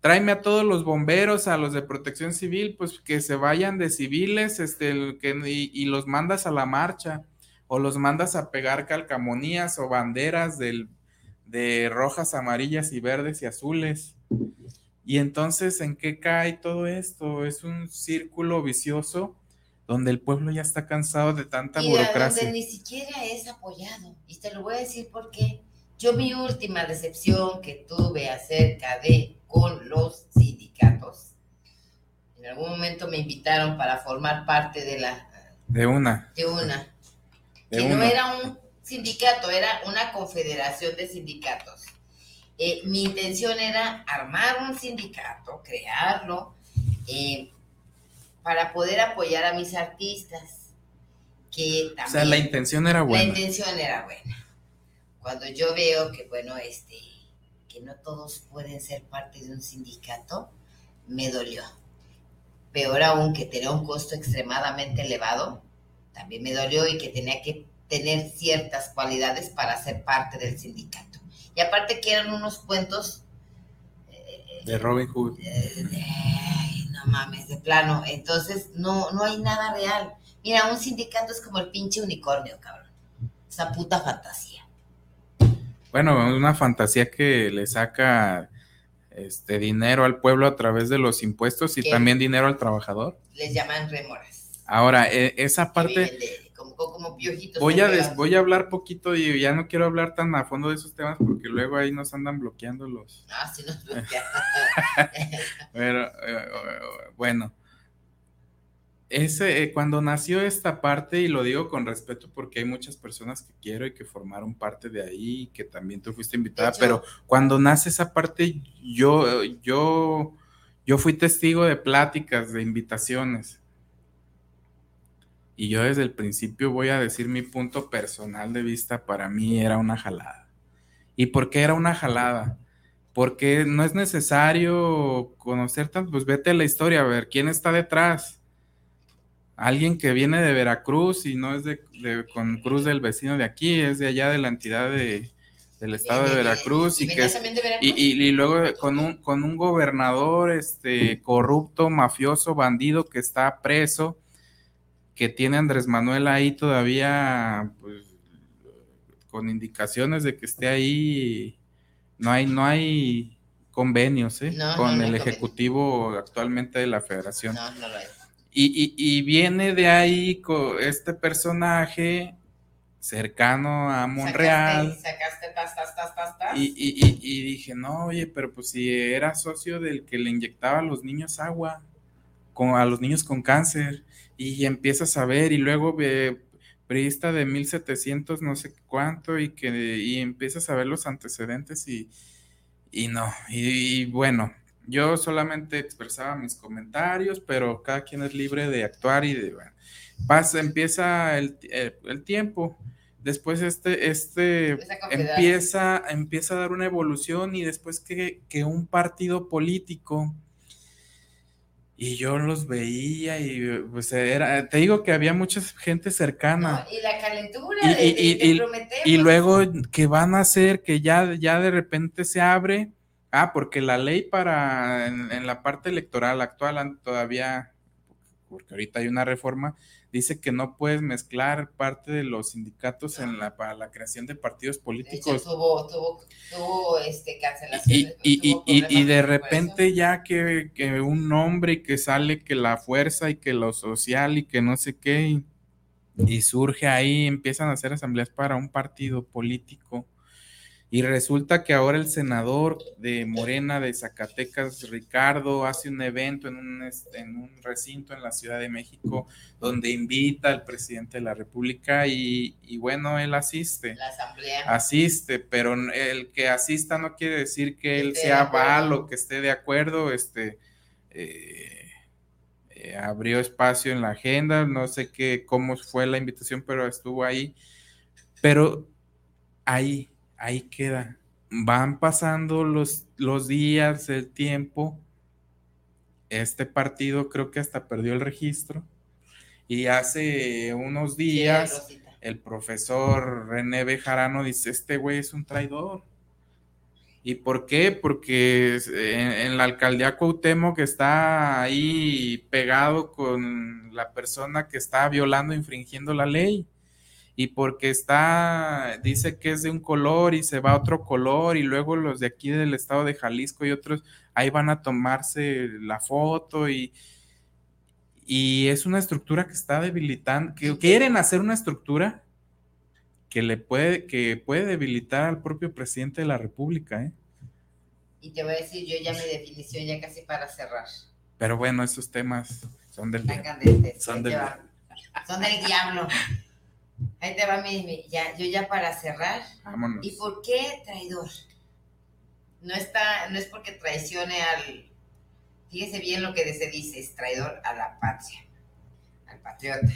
tráeme a todos los bomberos, a los de protección civil, pues que se vayan de civiles, este, que, y, los mandas a la marcha, o los mandas a pegar calcamonías o banderas del, de rojas, amarillas y verdes y azules. Y entonces, ¿en qué cae todo esto? Es un círculo vicioso donde el pueblo ya está cansado de tanta burocracia. Donde ni siquiera es apoyado. Y te lo voy a decir porque yo mi última decepción que tuve acerca de con los sindicatos, en algún momento me invitaron para formar parte de la... De una. De una. que no era un sindicato, era una confederación de sindicatos. Eh, mi intención era armar un sindicato, crearlo, eh, para poder apoyar a mis artistas. Que también, o sea, la intención era buena. La intención era buena. Cuando yo veo que, bueno, este, que no todos pueden ser parte de un sindicato, me dolió. Peor aún que tenía un costo extremadamente elevado, también me dolió y que tenía que tener ciertas cualidades para ser parte del sindicato. Y aparte que eran unos cuentos... Eh, de Robin Hood. Eh, no mames, de plano. Entonces, no, no hay nada real. Mira, un sindicato es como el pinche unicornio, cabrón. Esa puta fantasía. Bueno, una fantasía que le saca este dinero al pueblo a través de los impuestos y también dinero al trabajador. Les llaman remoras. Ahora, e, esa parte como, piojitos. Voy a, voy a hablar poquito y ya no quiero hablar tan a fondo de esos temas porque luego ahí nos andan bloqueando los. Ah, sí, nos bloquean. Pero, eh, bueno. Ese, eh, cuando nació esta parte, y lo digo con respeto porque hay muchas personas que quiero y que formaron parte de ahí, que también tú fuiste invitada, pero cuando nace esa parte, yo, yo, yo fui testigo de pláticas, de invitaciones y yo desde el principio voy a decir mi punto personal de vista, para mí era una jalada. ¿Y por qué era una jalada? Porque no es necesario conocer tanto, pues vete a la historia, a ver quién está detrás. Alguien que viene de Veracruz y no es de, con Cruz del vecino de aquí, es de allá de la entidad de, del estado de, Veracruz y, que y, luego con un con un gobernador este corrupto mafioso bandido que está preso que tiene Andrés Manuel ahí todavía, pues, con indicaciones de que esté ahí, no hay, no hay convenios ¿eh? con el Ejecutivo actualmente de la Federación. Y, viene de ahí este personaje cercano a Monreal. y, dije, no, oye, pero pues si era socio del que le inyectaba a los niños agua, con, a los niños con cáncer, y empiezas a ver, y luego ve periodista de 1700 no sé cuánto, y que y empiezas a ver los antecedentes y, y no, y bueno, yo solamente expresaba mis comentarios, pero cada quien es libre de actuar y de, bueno, pasa, empieza el, eh, tiempo. Después este, este empieza, empieza a dar una evolución y después que, que, un partido político y yo los veía y pues era, te digo que había mucha gente cercana. y la calentura y, y, y, luego que van a hacer que ya, ya de repente se abre. Ah, porque la ley para en, la parte electoral actual todavía, porque ahorita hay una reforma, dice que no puedes mezclar parte de los sindicatos en la para la creación de partidos políticos. tuvo, tuvo, tuvo este, cancelación. Y, y, y, y, de repente ya que, que, un nombre y que sale que la fuerza y que lo social y que no sé qué, y surge ahí, empiezan a hacer asambleas para un partido político y resulta que ahora el senador de Morena de Zacatecas, Ricardo, hace un evento en un, en un recinto en la Ciudad de México donde invita al presidente de la República y, bueno, él asiste. La asamblea. Asiste, pero el que asista no quiere decir que él sea valo, que esté de acuerdo, este... Eh, eh, abrió espacio en la agenda, no sé qué, cómo fue la invitación, pero estuvo ahí. Pero ahí, ahí queda. Van pasando los, los días, el tiempo. Este partido creo que hasta perdió el registro. Y hace unos días el profesor René Bejarano dice, este güey es un traidor. ¿Y por qué? Porque en, en, la alcaldía Cuauhtémoc está ahí pegado con la persona que está violando, infringiendo la ley y porque está, dice que es de un color y se va a otro color y luego los de aquí del estado de Jalisco y otros ahí van a tomarse la foto y, y es una estructura que está debilitando, que quieren hacer una estructura que le puede, que puede debilitar al propio presidente de la República, ¿eh? Y te voy a decir yo ya mi definición ya casi para cerrar. Pero bueno, esos temas son del, son del, son del diablo. Ahí te va mi, ya, yo ya para cerrar. Vámonos. ¿Y por qué traidor? No está, no es porque traicione al, fíjese bien lo que se dice, es traidor a la patria, al patriota.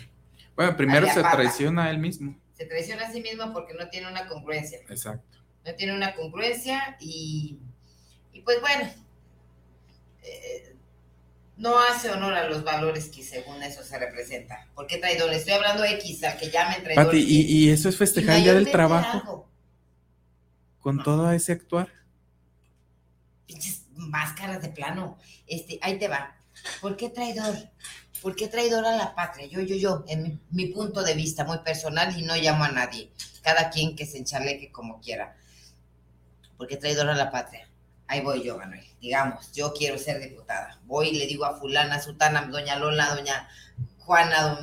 Bueno, primero se traiciona a él mismo. Se traiciona a sí mismo porque no tiene una congruencia. Exacto. No tiene una congruencia y, y pues bueno, eh, no hace honor a los valores que según eso se representa. ¿Por qué traidor? Estoy hablando de X, a que llamen traidor. y, eso es festejar día del trabajo. Con todo ese actuar. Pinches máscaras de plano. Este, ahí te va. ¿Por qué traidor? ¿Por qué traidor a la patria? Yo, yo, yo, en mi, mi punto de vista muy personal y no llamo a nadie. Cada quien que se enchaleque como quiera. ¿Por qué traidor a la patria? Ahí voy yo, Manuel. Digamos, yo quiero ser diputada. Voy y le digo a fulana, sutana, doña Lola, doña Juana,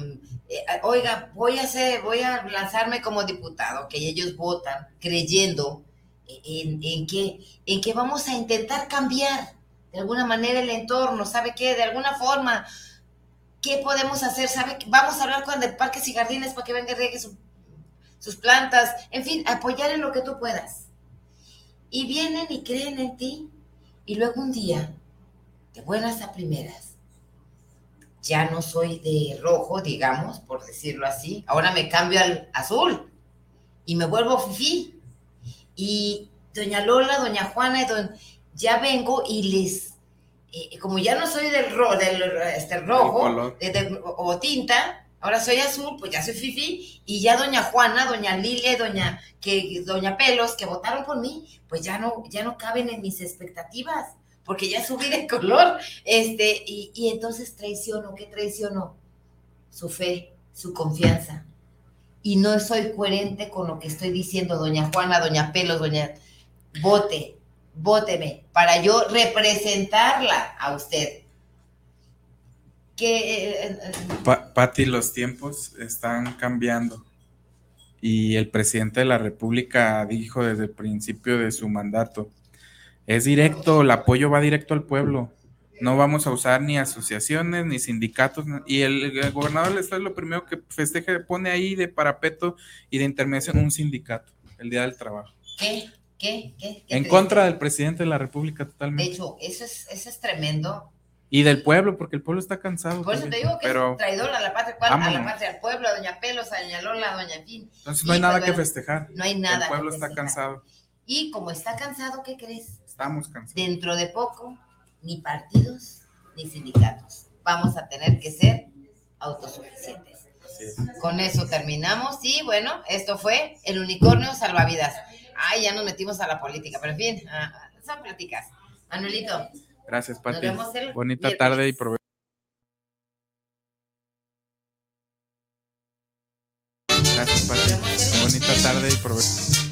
eh, oiga, voy a hacer, voy a lanzarme como diputado, que ellos votan creyendo en, que, en que vamos a intentar cambiar de alguna manera el entorno, ¿sabe qué? De alguna forma, ¿qué podemos hacer? ¿Sabe? Vamos a hablar con el parques y jardines para que venga y riegue sus plantas, en fin, apoyar en lo que tú puedas y vienen y creen en ti. Y luego un día, de buenas a primeras, ya no soy de rojo, digamos, por decirlo así, ahora me cambio al azul y me vuelvo fifí. Y doña Lola, doña Juana, ya vengo y les, eh, como ya no soy del, del este, rojo o tinta, Ahora soy azul, pues ya soy Fifi, y ya doña Juana, doña Lilia doña, que, doña Pelos, que votaron por mí, pues ya no, ya no caben en mis expectativas, porque ya subí de color, este, y, y entonces traiciono, ¿qué traiciono? Su fe, su confianza. Y no soy coherente con lo que estoy diciendo, doña Juana, doña Pelos, doña, vote, vóteme, para yo representarla a usted que... eh, eh, Pa- Pati, los tiempos están cambiando y el presidente de la República dijo desde el principio de su mandato, es directo, el apoyo va directo al pueblo. No vamos a usar ni asociaciones ni sindicatos. Y el, el gobernador del estado es lo primero que festeja, pone ahí de parapeto y de intermediación un sindicato, el Día del Trabajo. ¿Qué? ¿Qué? ¿Qué? ¿Qué En contra del presidente de la República De totalmente. hecho, eso es, eso es tremendo. Y del pueblo, porque el pueblo está cansado. Por eso te digo que Pero es traidor a la patria, ¿cuál? a la patria, al pueblo, a Doña Pelos, a Doña Lola, a Doña Fin. entonces no hay Y, nada pues, que festejar. No hay nada. El pueblo que está cansado. Y como está cansado, ¿qué crees? Estamos cansados. Dentro de poco, ni partidos ni sindicatos. Vamos a tener que ser autosuficientes. Así es. Con eso terminamos y bueno, esto fue el unicornio salvavidas. Ay, ya nos metimos a la política, pero en fin, son pláticas. Manuelito, Gracias, Pati. Bonita miércoles. tarde y provecho. Gracias, Pati. Bonita tarde y provecho.